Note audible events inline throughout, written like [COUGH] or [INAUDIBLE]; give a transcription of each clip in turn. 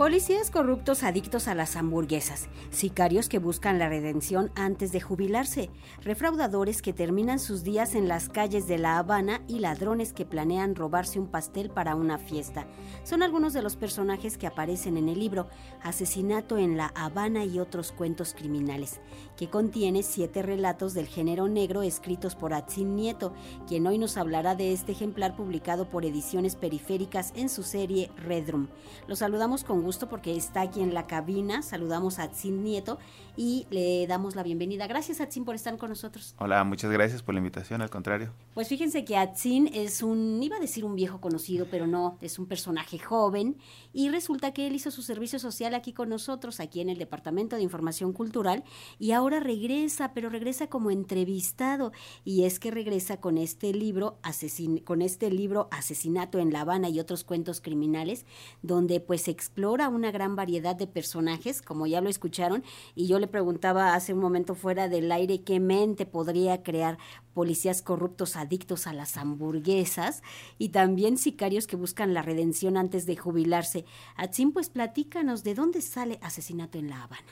Policías corruptos adictos a las hamburguesas, sicarios que buscan la redención antes de jubilarse, refraudadores que terminan sus días en las calles de La Habana y ladrones que planean robarse un pastel para una fiesta. Son algunos de los personajes que aparecen en el libro Asesinato en La Habana y otros cuentos criminales, que contiene siete relatos del género negro escritos por Atzin Nieto, quien hoy nos hablará de este ejemplar publicado por Ediciones Periféricas en su serie Red Room. Los saludamos con gusto porque está aquí en la cabina. Saludamos a Atsin Nieto y le damos la bienvenida. Gracias, Atsin, por estar con nosotros. Hola, muchas gracias por la invitación, al contrario. Pues fíjense que Atsin es un, iba a decir un viejo conocido, pero no, es un personaje joven y resulta que él hizo su servicio social aquí con nosotros, aquí en el Departamento de Información Cultural y ahora regresa, pero regresa como entrevistado y es que regresa con este libro, asesin con este libro Asesinato en La Habana y otros cuentos criminales, donde pues explora una gran variedad de personajes, como ya lo escucharon, y yo le preguntaba hace un momento fuera del aire qué mente podría crear policías corruptos adictos a las hamburguesas y también sicarios que buscan la redención antes de jubilarse. Atsim, pues platícanos de dónde sale Asesinato en La Habana.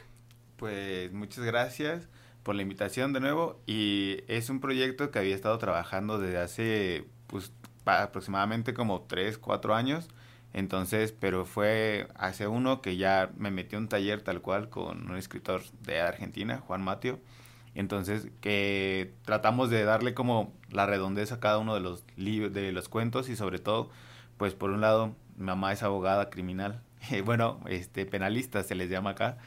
Pues muchas gracias por la invitación de nuevo y es un proyecto que había estado trabajando desde hace pues aproximadamente como 3, 4 años entonces, pero fue hace uno que ya me metí un taller tal cual con un escritor de Argentina, Juan Mateo. Entonces, que tratamos de darle como la redondez a cada uno de los de los cuentos y sobre todo, pues por un lado, mamá es abogada criminal, [LAUGHS] bueno, este penalista se les llama acá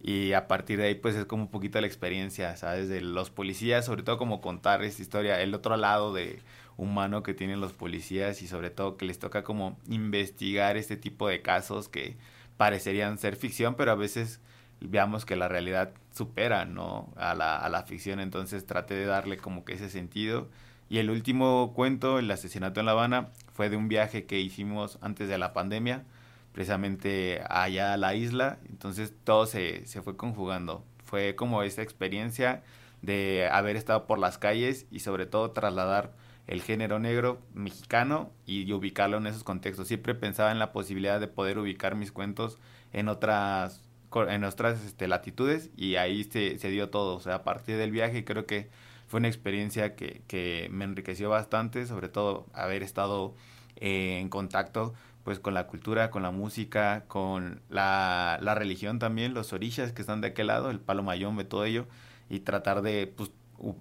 y a partir de ahí pues es como un poquito la experiencia, ¿sabes? De los policías, sobre todo como contar esta historia, el otro lado de humano que tienen los policías y sobre todo que les toca como investigar este tipo de casos que parecerían ser ficción, pero a veces veamos que la realidad supera, ¿no? A la, a la ficción, entonces traté de darle como que ese sentido. Y el último cuento, el asesinato en La Habana, fue de un viaje que hicimos antes de la pandemia, precisamente allá a la isla, entonces todo se, se fue conjugando. Fue como esa experiencia de haber estado por las calles y sobre todo trasladar el género negro mexicano y ubicarlo en esos contextos. Siempre pensaba en la posibilidad de poder ubicar mis cuentos en otras en otras este, latitudes y ahí se, se dio todo. O sea, a partir del viaje creo que fue una experiencia que, que me enriqueció bastante, sobre todo haber estado eh, en contacto pues con la cultura, con la música, con la, la religión también, los orillas que están de aquel lado, el palo mayombe, todo ello, y tratar de pues,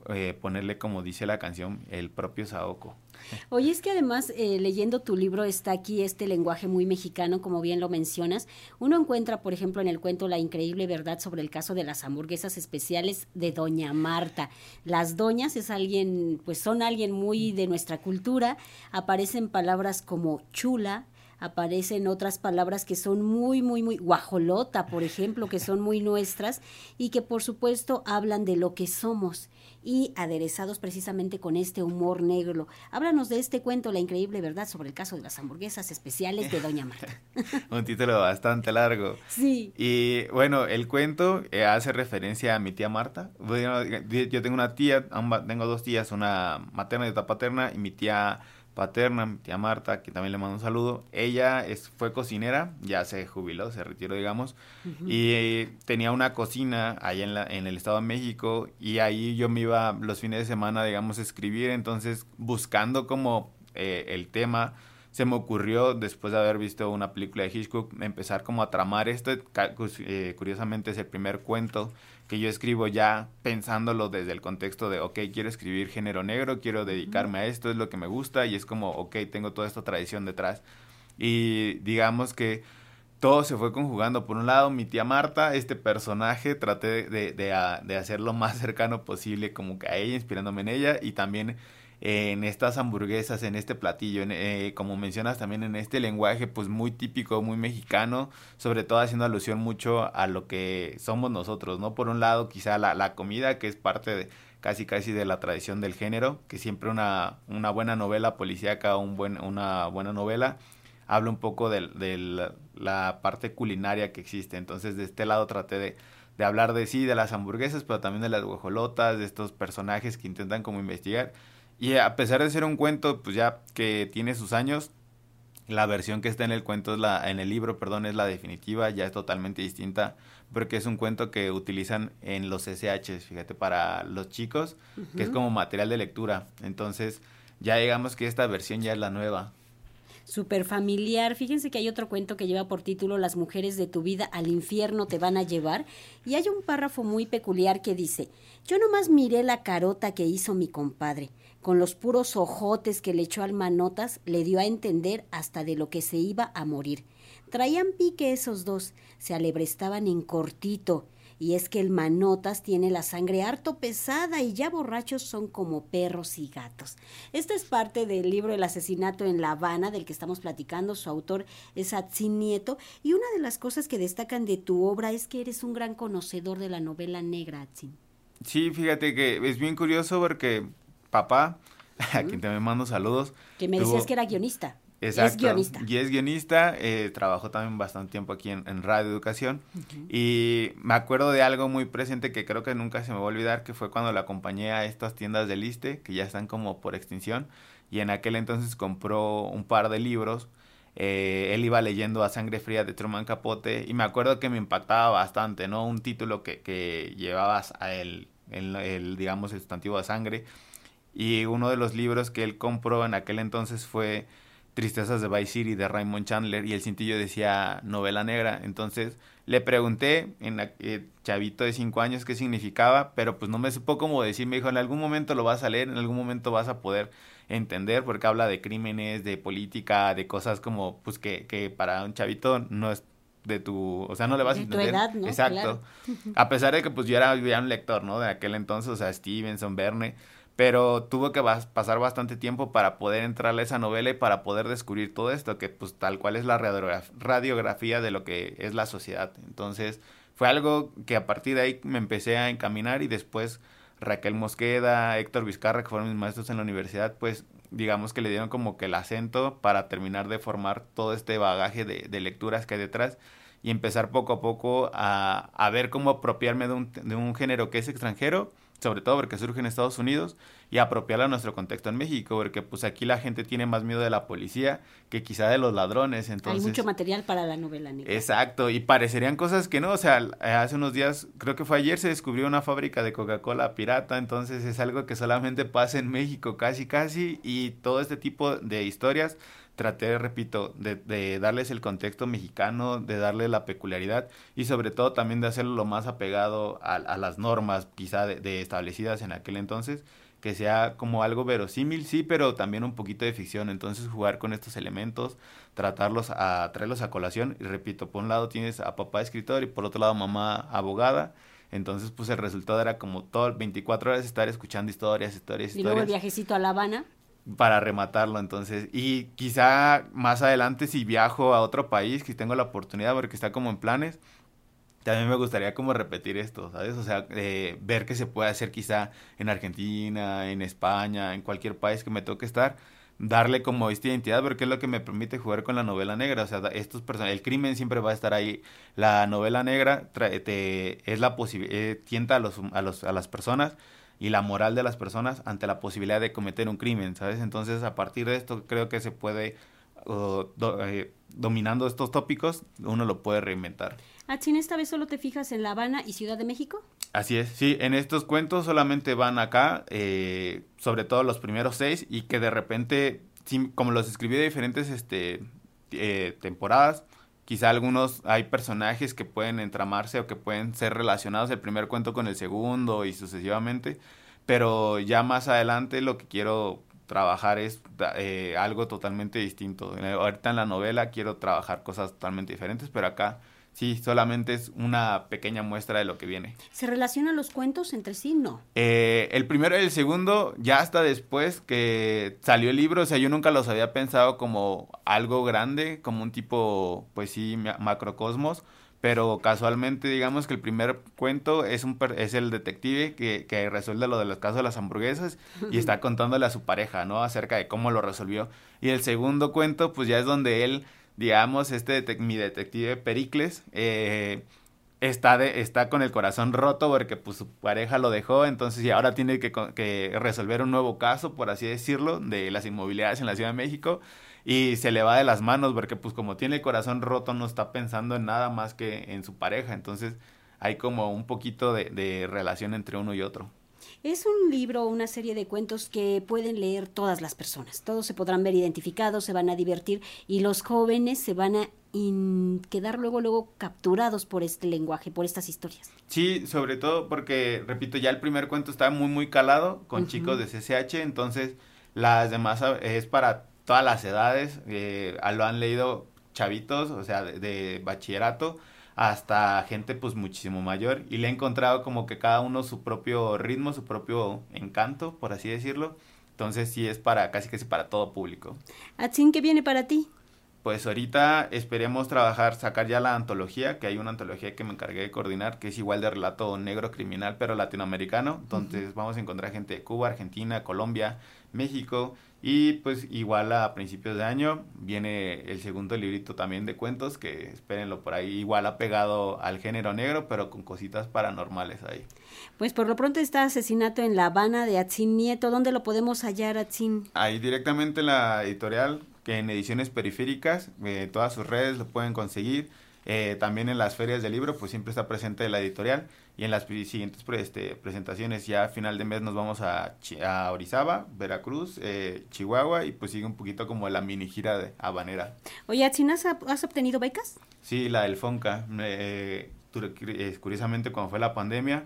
eh, ponerle, como dice la canción, el propio Saoko. Oye, es que además, eh, leyendo tu libro, está aquí este lenguaje muy mexicano, como bien lo mencionas. Uno encuentra, por ejemplo, en el cuento La increíble verdad sobre el caso de las hamburguesas especiales de Doña Marta. Las doñas es alguien, pues son alguien muy de nuestra cultura. Aparecen palabras como chula, aparecen otras palabras que son muy, muy, muy, guajolota, por ejemplo, que son muy nuestras y que por supuesto hablan de lo que somos y aderezados precisamente con este humor negro. Háblanos de este cuento, La increíble verdad sobre el caso de las hamburguesas especiales de Doña Marta. [LAUGHS] Un título bastante largo. Sí. Y bueno, el cuento eh, hace referencia a mi tía Marta. yo tengo una tía, tengo dos tías, una materna y otra paterna, y mi tía paterna, mi tía Marta, que también le mando un saludo. Ella es, fue cocinera, ya se jubiló, se retiró, digamos, y eh, tenía una cocina allá en, la, en el Estado de México y ahí yo me iba los fines de semana, digamos, a escribir, entonces buscando como eh, el tema, se me ocurrió, después de haber visto una película de Hitchcock, empezar como a tramar esto, eh, curiosamente es el primer cuento que yo escribo ya pensándolo desde el contexto de, ok, quiero escribir género negro, quiero dedicarme a esto, es lo que me gusta y es como, ok, tengo toda esta tradición detrás. Y digamos que todo se fue conjugando. Por un lado, mi tía Marta, este personaje, traté de, de, de hacerlo más [LAUGHS] cercano posible como que a ella, inspirándome en ella y también en estas hamburguesas, en este platillo, eh, como mencionas también en este lenguaje pues muy típico, muy mexicano, sobre todo haciendo alusión mucho a lo que somos nosotros, ¿no? Por un lado quizá la, la comida que es parte de casi casi de la tradición del género, que siempre una, una buena novela policíaca, un buen, una buena novela, habla un poco de, de la, parte culinaria que existe. Entonces, de este lado traté de, de hablar de sí, de las hamburguesas, pero también de las guajolotas, de estos personajes que intentan como investigar y a pesar de ser un cuento, pues ya que tiene sus años, la versión que está en el cuento es la en el libro, perdón, es la definitiva, ya es totalmente distinta porque es un cuento que utilizan en los SH, fíjate, para los chicos, que es como material de lectura. Entonces, ya digamos que esta versión ya es la nueva. Super familiar. Fíjense que hay otro cuento que lleva por título Las mujeres de tu vida al infierno te van a llevar. Y hay un párrafo muy peculiar que dice, yo nomás miré la carota que hizo mi compadre. Con los puros ojotes que le echó al manotas, le dio a entender hasta de lo que se iba a morir. Traían pique esos dos, se alebrestaban en cortito, y es que el manotas tiene la sangre harto pesada y ya borrachos son como perros y gatos. Esta es parte del libro El asesinato en La Habana, del que estamos platicando. Su autor es Atzin Nieto. Y una de las cosas que destacan de tu obra es que eres un gran conocedor de la novela negra, Atzin. Sí, fíjate que es bien curioso porque papá, a quien te me mando saludos. Que me decías que era guionista. Exacto. Es guionista. Y es guionista, eh, trabajó también bastante tiempo aquí en, Radio Educación. Y me acuerdo de algo muy presente que creo que nunca se me va a olvidar, que fue cuando la acompañé a estas tiendas de Liste, que ya están como por extinción. Y en aquel entonces compró un par de libros. Eh, él iba leyendo A Sangre Fría de Truman Capote y me acuerdo que me impactaba bastante, ¿no? Un título que, que llevabas a el, el, el, digamos, el sustantivo de sangre. Y uno de los libros que él compró en aquel entonces fue Tristezas de Vice City de Raymond Chandler y el cintillo decía novela negra. Entonces le pregunté en la, eh, chavito de cinco años qué significaba, pero pues no me supo cómo decir. Me dijo, en algún momento lo vas a leer, en algún momento vas a poder entender, porque habla de crímenes, de política, de cosas como pues que, que para un chavito no es de tu, o sea, no le vas a entender. Tu edad, ¿no? Exacto. A pesar de que pues yo era ya un lector, ¿no? De aquel entonces, o sea, Stevenson, Verne pero tuvo que pasar bastante tiempo para poder entrar a esa novela y para poder descubrir todo esto, que pues tal cual es la radiografía de lo que es la sociedad. Entonces fue algo que a partir de ahí me empecé a encaminar y después Raquel Mosqueda, Héctor Vizcarra, que fueron mis maestros en la universidad, pues digamos que le dieron como que el acento para terminar de formar todo este bagaje de, de lecturas que hay detrás y empezar poco a poco a, a ver cómo apropiarme de un, de un género que es extranjero sobre todo porque surge en Estados Unidos, y apropiarla a nuestro contexto en México, porque pues aquí la gente tiene más miedo de la policía que quizá de los ladrones, entonces... Hay mucho material para la novela negra. Exacto, y parecerían cosas que no, o sea, hace unos días, creo que fue ayer, se descubrió una fábrica de Coca-Cola pirata, entonces es algo que solamente pasa en México casi casi, y todo este tipo de historias traté, repito, de, de, darles el contexto mexicano, de darle la peculiaridad y sobre todo también de hacerlo lo más apegado a, a las normas quizá de, establecidas en aquel entonces, que sea como algo verosímil, sí, pero también un poquito de ficción. Entonces jugar con estos elementos, tratarlos a traerlos a colación y repito, por un lado tienes a papá escritor y por otro lado mamá abogada. Entonces, pues el resultado era como todo 24 horas estar escuchando historias, historias, historias. Y luego el viajecito a La Habana para rematarlo entonces y quizá más adelante si viajo a otro país que tengo la oportunidad porque está como en planes también me gustaría como repetir esto sabes o sea eh, ver que se puede hacer quizá en Argentina en España en cualquier país que me toque estar darle como esta identidad porque es lo que me permite jugar con la novela negra o sea estos personajes el crimen siempre va a estar ahí. La novela negra te, es la posibilidad eh, tienta a los a los a las personas y la moral de las personas ante la posibilidad de cometer un crimen, ¿sabes? Entonces, a partir de esto, creo que se puede, eh, dominando estos tópicos, uno lo puede reinventar. ¿Achín, esta vez solo te fijas en La Habana y Ciudad de México? Así es, sí, en estos cuentos solamente van acá, eh, sobre todo los primeros seis, y que de repente, como los escribí de diferentes este, eh, temporadas, Quizá algunos hay personajes que pueden entramarse o que pueden ser relacionados el primer cuento con el segundo y sucesivamente, pero ya más adelante lo que quiero trabajar es eh, algo totalmente distinto. Ahorita en la novela quiero trabajar cosas totalmente diferentes, pero acá Sí, solamente es una pequeña muestra de lo que viene. ¿Se relacionan los cuentos entre sí? No. Eh, el primero y el segundo, ya hasta después que salió el libro, o sea, yo nunca los había pensado como algo grande, como un tipo, pues sí, macrocosmos, pero casualmente digamos que el primer cuento es un es el detective que, que resuelve lo de los casos de las hamburguesas [LAUGHS] y está contándole a su pareja, ¿no? Acerca de cómo lo resolvió. Y el segundo cuento, pues ya es donde él digamos, este mi detective Pericles eh, está, de, está con el corazón roto porque pues, su pareja lo dejó, entonces y ahora tiene que, resolver un nuevo caso, por así decirlo, de las inmobiliarias en la Ciudad de México. y se le va de las manos porque pues como tiene el corazón roto no está pensando en nada más que en su pareja, entonces hay como un poquito de relación entre uno y otro. Es un libro, una serie de cuentos que pueden leer todas las personas. Todos se podrán ver identificados, se van a divertir y los jóvenes se van a quedar luego luego capturados por este lenguaje, por estas historias. Sí, sobre todo porque repito, ya el primer cuento está muy muy calado con chicos de CCH, entonces las demás es para todas las edades, eh, lo han leído chavitos, o sea, de bachillerato hasta gente pues muchísimo mayor y le he encontrado como que cada uno su propio ritmo, su propio encanto, por así decirlo. Entonces sí es para casi casi para todo público. Atsin, ¿qué viene para ti? Pues ahorita esperemos trabajar, sacar ya la antología, que hay una antología que me encargué de coordinar, que es igual de relato negro criminal, pero latinoamericano. Entonces vamos a encontrar gente de Cuba, Argentina, Colombia, México y pues igual a principios de año viene el segundo librito también de cuentos, que espérenlo por ahí, igual ha pegado al género negro, pero con cositas paranormales ahí. Pues por lo pronto está Asesinato en La Habana de Atzin Nieto. ¿Dónde lo podemos hallar, Atzin? Ahí directamente en la editorial, que en ediciones periféricas, eh, todas sus redes lo pueden conseguir. Eh, también en las ferias del libro, pues siempre está presente la editorial. Y en las siguientes este, presentaciones, ya a final de mes, nos vamos a, a Orizaba, Veracruz, eh, Chihuahua, y pues sigue un poquito como la mini gira de habanera. Oye, ¿has, has obtenido becas? Sí, la del FONCA. Eh, curiosamente, cuando fue la pandemia,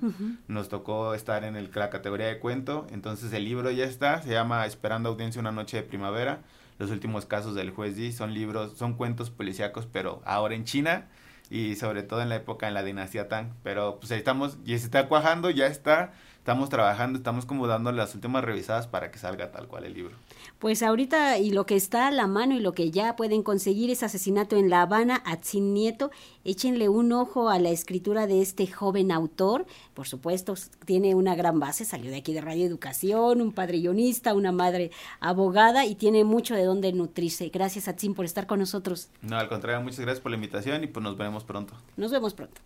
nos tocó estar en el, la categoría de cuento. Entonces, el libro ya está, se llama Esperando Audiencia una noche de primavera. Los últimos casos del juez D son libros, son cuentos policíacos, pero ahora en China y sobre todo en la época en la dinastía Tang. Pero pues ahí estamos, y se está cuajando, ya está, estamos trabajando, estamos como dando las últimas revisadas para que salga tal cual el libro. Pues ahorita y lo que está a la mano y lo que ya pueden conseguir es Asesinato en La Habana, Atzin Nieto. Échenle un ojo a la escritura de este joven autor. Por supuesto, tiene una gran base, salió de aquí de Radio Educación, un padre guionista, una madre abogada y tiene mucho de dónde nutrirse. Gracias, Atzin, por estar con nosotros. No, al contrario, muchas gracias por la invitación y pues nos veremos pronto. Nos vemos pronto.